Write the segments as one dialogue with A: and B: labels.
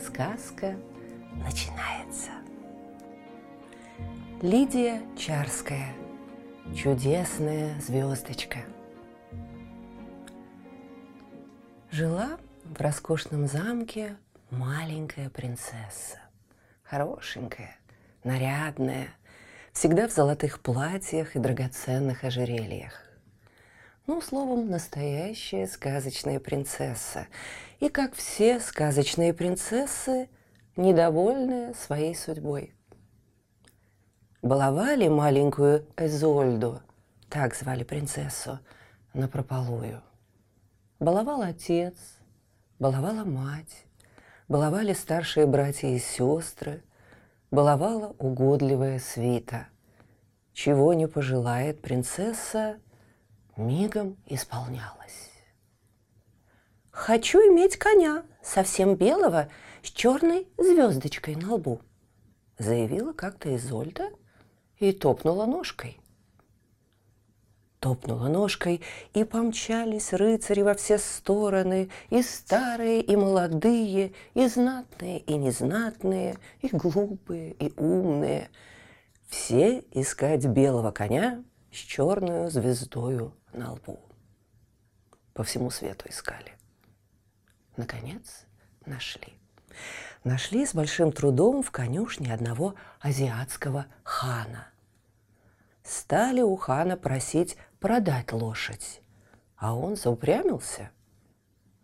A: сказка начинается. Лидия Чарская. Чудесная звездочка. Жила в роскошном замке маленькая принцесса. Хорошенькая, нарядная, всегда в золотых платьях и драгоценных ожерельях. Ну, словом, настоящая сказочная принцесса. И, как все сказочные принцессы, недовольная своей судьбой. Баловали маленькую Эзольду, так звали принцессу, на прополую. Баловал отец, баловала мать, баловали старшие братья и сестры, баловала угодливая свита. Чего не пожелает принцесса – мигом исполнялось. «Хочу иметь коня, совсем белого, с черной звездочкой на лбу», заявила как-то Изольда и топнула ножкой. Топнула ножкой, и помчались рыцари во все стороны, и старые, и молодые, и знатные, и незнатные, и глупые, и умные. Все искать белого коня с черную звездою на лбу. По всему свету искали. Наконец нашли. Нашли с большим трудом в конюшне одного азиатского хана. Стали у хана просить продать лошадь, а он заупрямился.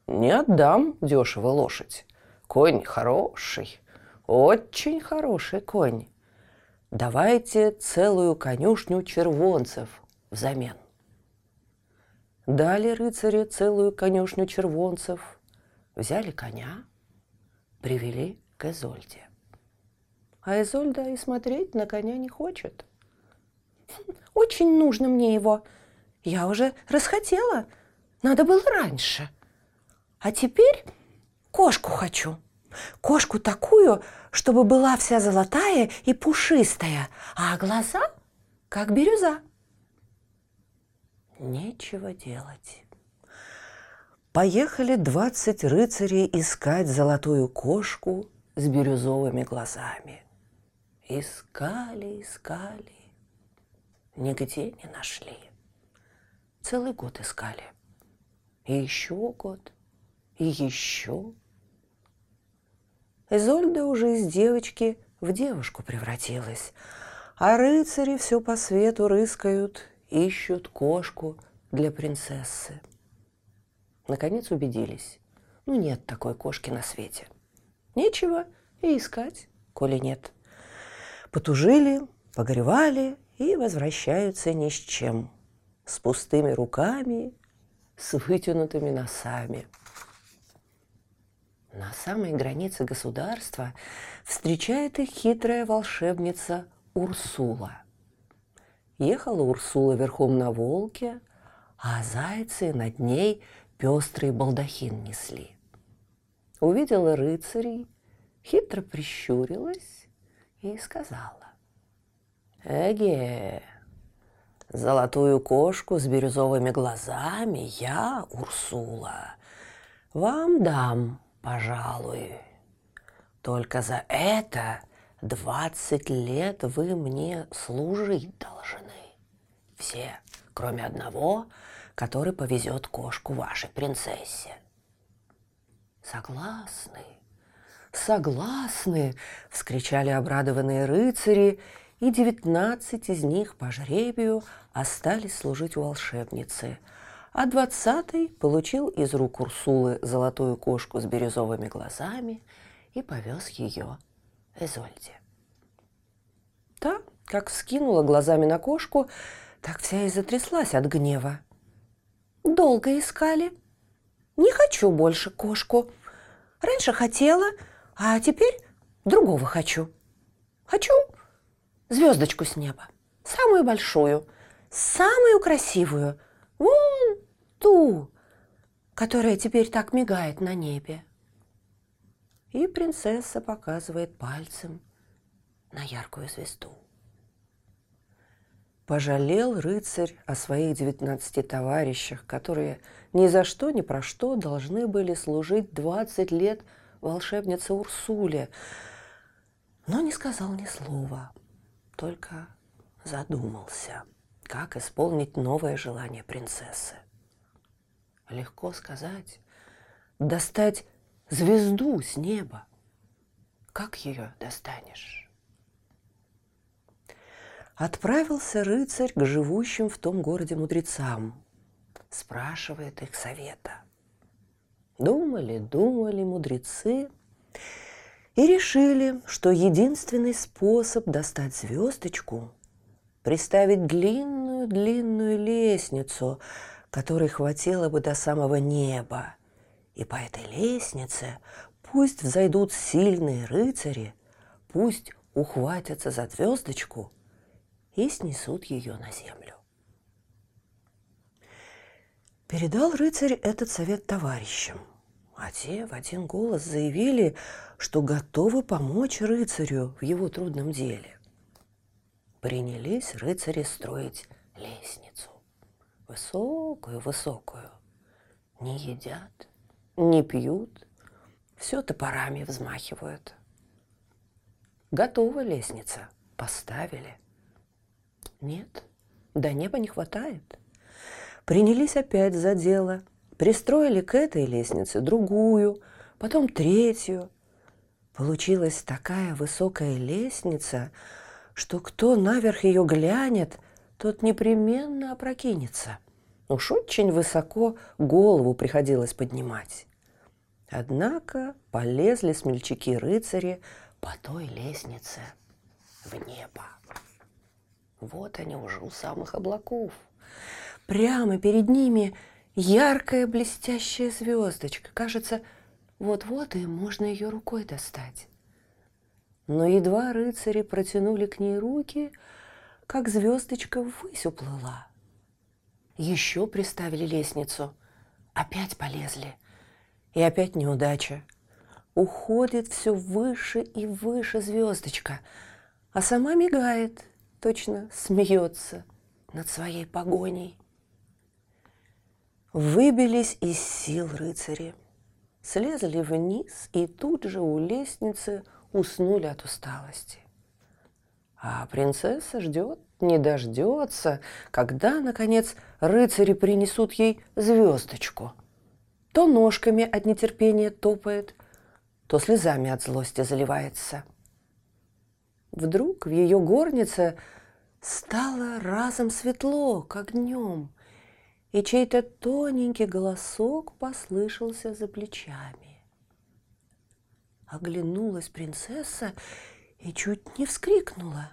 A: «Не отдам дешево лошадь. Конь хороший, очень хороший конь. Давайте целую конюшню червонцев взамен». Дали рыцари целую конюшню червонцев, взяли коня, привели к Эзольде. А Эзольда и смотреть на коня не хочет. Очень нужно мне его. Я уже расхотела. Надо было раньше. А теперь кошку хочу. Кошку такую, чтобы была вся золотая и пушистая, а глаза как бирюза. Нечего делать. Поехали двадцать рыцарей искать золотую кошку с бирюзовыми глазами. Искали, искали, нигде не нашли. Целый год искали. И еще год, и еще. Изольда уже из девочки в девушку превратилась, а рыцари все по свету рыскают ищут кошку для принцессы. Наконец убедились. Ну, нет такой кошки на свете. Нечего и искать, коли нет. Потужили, погоревали и возвращаются ни с чем. С пустыми руками, с вытянутыми носами. На самой границе государства встречает их хитрая волшебница Урсула – Ехала Урсула верхом на волке, а зайцы над ней пестрый балдахин несли. Увидела рыцарей, хитро прищурилась и сказала. «Эге, золотую кошку с бирюзовыми глазами я, Урсула, вам дам, пожалуй. Только за это Двадцать лет вы мне служить должны. Все, кроме одного, который повезет кошку вашей принцессе. Согласны, согласны, вскричали обрадованные рыцари, и девятнадцать из них по жребию остались служить у волшебницы, а двадцатый получил из рук Урсулы золотую кошку с бирюзовыми глазами и повез ее Эзольде. Та, как вскинула глазами на кошку, так вся и затряслась от гнева. «Долго искали. Не хочу больше кошку. Раньше хотела, А теперь другого хочу. Хочу звездочку с неба, самую большую, самую красивую, вон ту, которая теперь так мигает на небе. И принцесса показывает пальцем на яркую звезду. Пожалел рыцарь о своих девятнадцати товарищах, которые ни за что, ни про что должны были служить двадцать лет волшебнице Урсуле, но не сказал ни слова, только задумался, как исполнить новое желание принцессы. Легко сказать, достать звезду с неба. Как ее достанешь? Отправился рыцарь к живущим в том городе мудрецам, спрашивает их совета. Думали, думали мудрецы и решили, что единственный способ достать звездочку – приставить длинную-длинную лестницу, которой хватило бы до самого неба. И по этой лестнице пусть взойдут сильные рыцари, пусть ухватятся за звездочку и снесут ее на землю. Передал рыцарь этот совет товарищам, а те в один голос заявили, что готовы помочь рыцарю в его трудном деле. Принялись рыцари строить лестницу. Высокую-высокую. Не едят, не пьют, все топорами взмахивают. Готова лестница, поставили. Нет, до неба не хватает – принялись опять за дело, пристроили к этой лестнице другую, потом третью. Получилась такая высокая лестница, что кто наверх ее глянет, тот непременно опрокинется. Уж очень высоко голову приходилось поднимать. Однако полезли смельчаки-рыцари по той лестнице в небо. Вот они уже у самых облаков – Прямо перед ними яркая блестящая звездочка. Кажется, вот-вот и можно ее рукой достать. Но едва рыцари протянули к ней руки, как звездочка ввысь уплыла. Еще приставили лестницу, опять полезли. И опять неудача. Уходит все выше и выше звездочка, а сама мигает, точно смеется над своей погоней. Выбились из сил рыцари, слезли вниз и тут же у лестницы уснули от усталости. А принцесса ждет, не дождется, когда, наконец, рыцари принесут ей звездочку. То ножками от нетерпения топает, то слезами от злости заливается. Вдруг в ее горнице стало разом светло, как днем – и чей-то тоненький голосок послышался за плечами. Оглянулась принцесса и чуть не вскрикнула.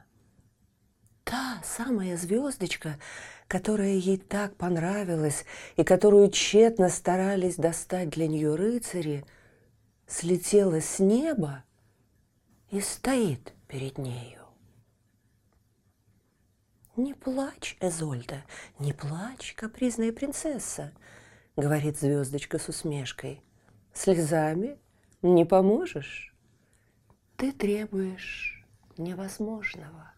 A: Та самая звездочка, которая ей так понравилась и которую тщетно старались достать для нее рыцари, слетела с неба и стоит перед нею. «Не плачь, Эзольда, не плачь, капризная принцесса», — говорит звездочка с усмешкой. «Слезами не поможешь. Ты требуешь невозможного».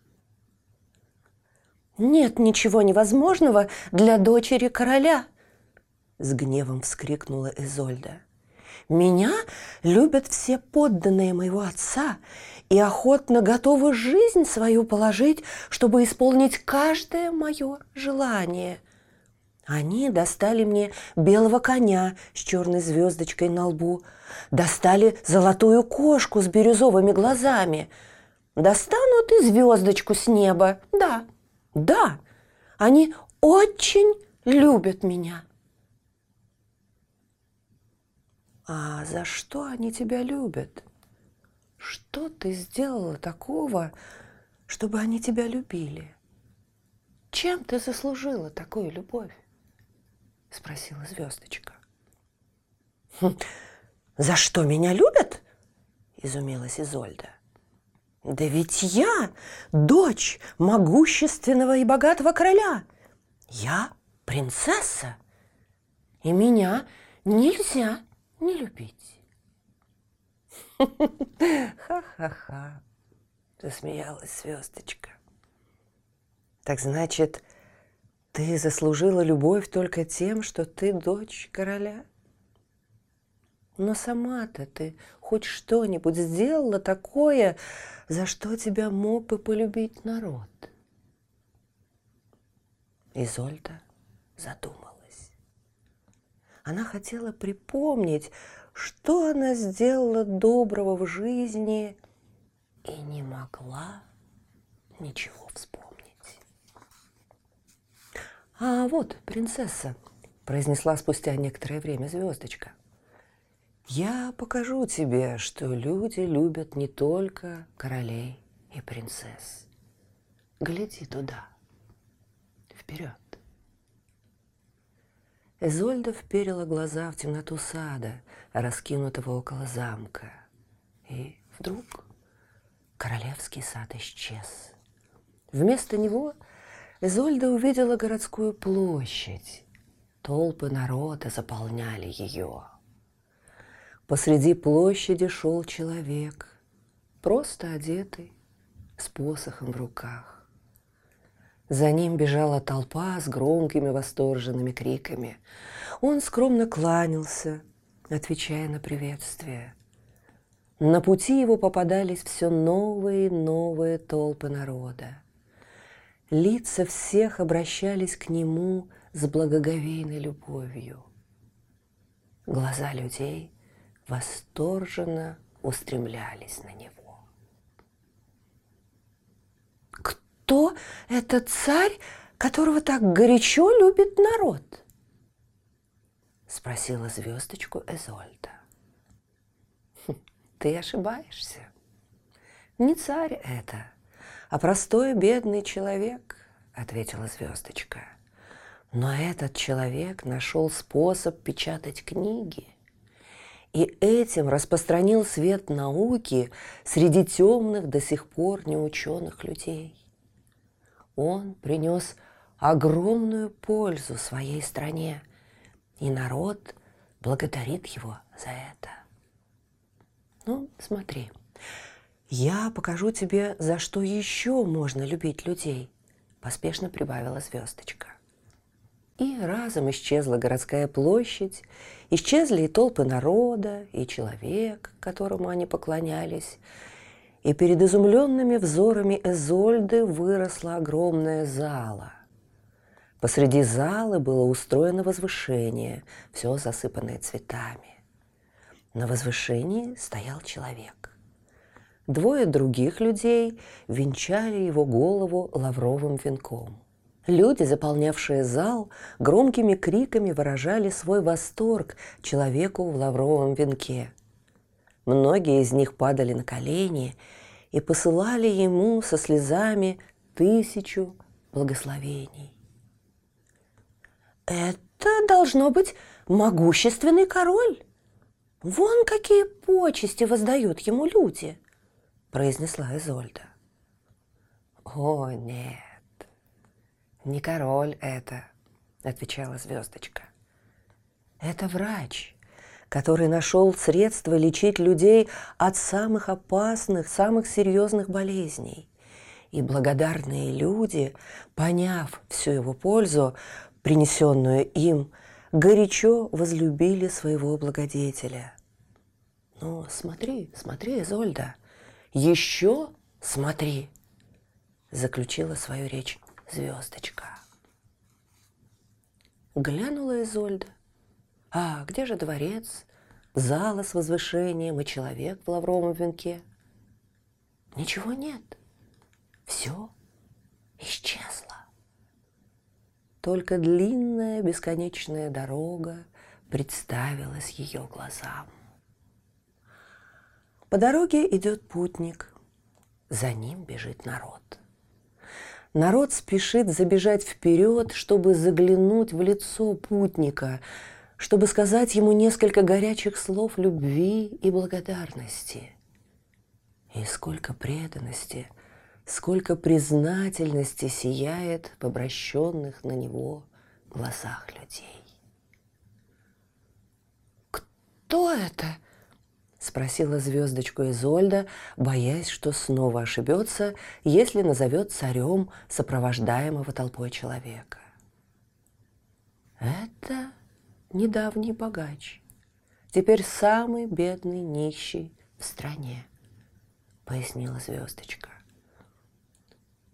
A: «Нет ничего невозможного для дочери короля!» С гневом вскрикнула Изольда. «Меня любят все подданные моего отца, и охотно готовы жизнь свою положить, чтобы исполнить каждое мое желание. Они достали мне белого коня с черной звездочкой на лбу, достали золотую кошку с бирюзовыми глазами, достанут и звездочку с неба. Да, да, они очень любят меня. А за что они тебя любят? Что ты сделала такого, чтобы они тебя любили? Чем ты заслужила такую любовь? Спросила звездочка. «Хм, за что меня любят? изумилась Изольда. Да ведь я дочь могущественного и богатого короля. Я принцесса. И меня нельзя не любить. Ха-ха-ха, засмеялась звездочка. Так значит, ты заслужила любовь только тем, что ты дочь короля? Но сама-то ты хоть что-нибудь сделала такое, за что тебя мог бы полюбить народ? Изольда задумалась. Она хотела припомнить, что она сделала доброго в жизни, и не могла ничего вспомнить. «А вот, принцесса», – произнесла спустя некоторое время звездочка. Я покажу тебе, что люди любят не только королей и принцесс. Гляди туда, вперед. Эзольда вперила глаза в темноту сада, раскинутого около замка. И вдруг королевский сад исчез. Вместо него Эзольда увидела городскую площадь. Толпы народа заполняли ее. Посреди площади шел человек, просто одетый, с посохом в руках. За ним бежала толпа с громкими восторженными криками. Он скромно кланялся, отвечая на приветствие. На пути его попадались все новые и новые толпы народа. Лица всех обращались к нему с благоговейной любовью. Глаза людей восторженно устремлялись на него. «Кто этот царь, которого так горячо любит народ?» – спросила звездочку Эзольда. «Хм, «Ты ошибаешься. Не царь это, а простой бедный человек», – ответила звездочка. «Но этот человек нашел способ печатать книги – и этим распространил свет науки среди темных до сих пор неученых людей. Он принес огромную пользу своей стране, и народ благодарит его за это. Ну, смотри, я покажу тебе, за что еще можно любить людей, поспешно прибавила звездочка. И разом исчезла городская площадь, исчезли и толпы народа, и человек, которому они поклонялись. И перед изумленными взорами Эзольды выросла огромная зала. Посреди залы было устроено возвышение, все засыпанное цветами. На возвышении стоял человек. Двое других людей венчали его голову лавровым венком – Люди, заполнявшие зал, громкими криками выражали свой восторг человеку в лавровом венке. Многие из них падали на колени и посылали ему со слезами тысячу благословений. «Это должно быть могущественный король. Вон какие почести воздают ему люди», – произнесла Изольда. «О, нет, «Не король это», — отвечала звездочка. «Это врач, который нашел средства лечить людей от самых опасных, самых серьезных болезней. И благодарные люди, поняв всю его пользу, принесенную им, горячо возлюбили своего благодетеля. Ну, смотри, смотри, Изольда, еще смотри, заключила свою речь звездочка. Глянула Изольда. А где же дворец, зала с возвышением и человек в лавровом венке? Ничего нет. Все исчезло. Только длинная бесконечная дорога представилась ее глазам. По дороге идет путник, за ним бежит народ – Народ спешит забежать вперед, чтобы заглянуть в лицо путника, чтобы сказать ему несколько горячих слов любви и благодарности. И сколько преданности, сколько признательности сияет в обращенных на него глазах людей. «Кто это?» — спросила звездочку Изольда, боясь, что снова ошибется, если назовет царем сопровождаемого толпой человека. «Это недавний богач, теперь самый бедный нищий в стране», — пояснила звездочка.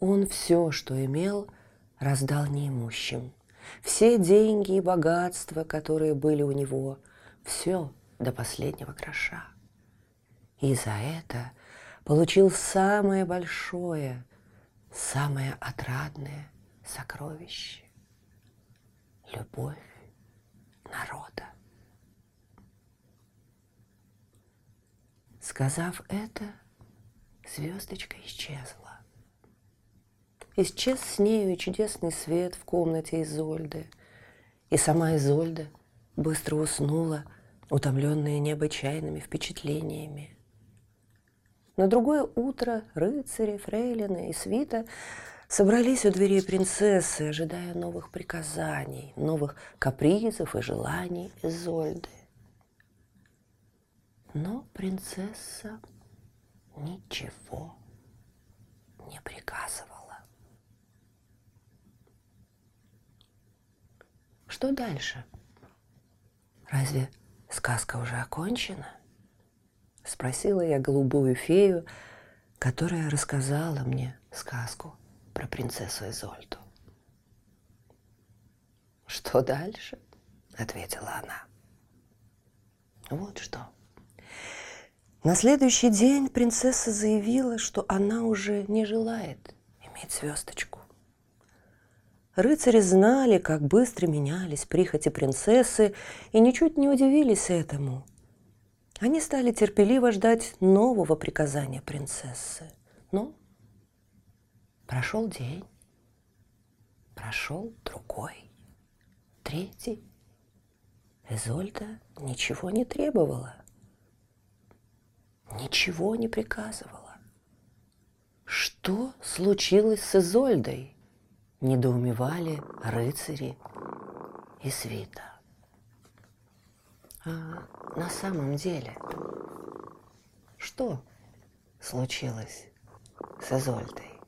A: Он все, что имел, раздал неимущим. Все деньги и богатства, которые были у него, все до последнего гроша. И за это получил самое большое, самое отрадное сокровище – любовь народа. Сказав это, звездочка исчезла. Исчез с нею и чудесный свет в комнате Изольды. И сама Изольда быстро уснула, утомленная необычайными впечатлениями. На другое утро рыцари, фрейлины и свита собрались у дверей принцессы, ожидая новых приказаний, новых капризов и желаний Изольды. Но принцесса ничего не приказывала. Что дальше? Разве сказка уже окончена? Спросила я голубую фею, которая рассказала мне сказку про принцессу Изольду. «Что дальше?» — ответила она. «Вот что». На следующий день принцесса заявила, что она уже не желает иметь звездочку. Рыцари знали, как быстро менялись прихоти принцессы, и ничуть не удивились этому. Они стали терпеливо ждать нового приказания принцессы. Но прошел день, прошел другой, третий. Изольда ничего не требовала, ничего не приказывала. Что случилось с Изольдой? недоумевали рыцари и свита. А на самом деле, что случилось с Изольдой?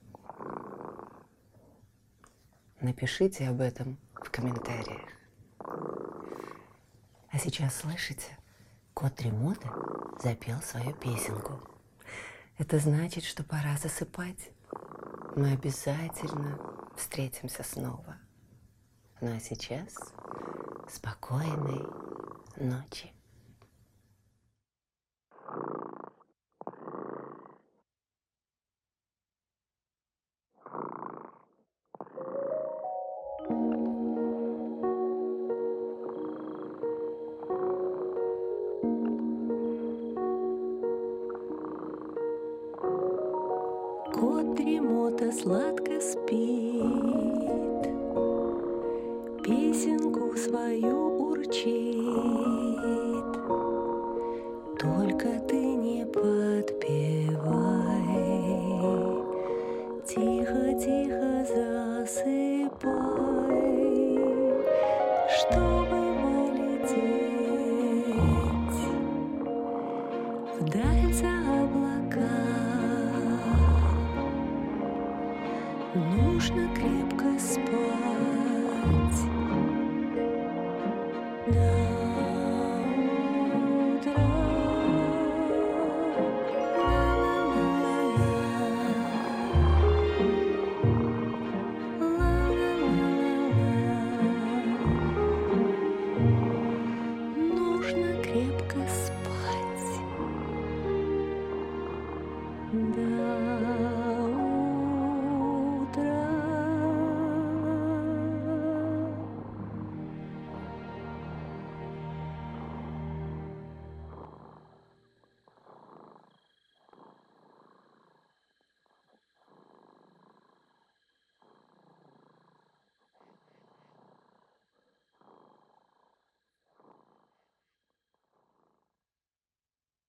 A: Напишите об этом в комментариях. А сейчас слышите, кот Ремота запел свою песенку. Это значит, что пора засыпать. Мы обязательно встретимся снова. Ну а сейчас спокойной ночи.
B: Ты не подпевай, Тихо-тихо засыпай, Чтобы полететь вдаль за облака. Нужно крепко спать.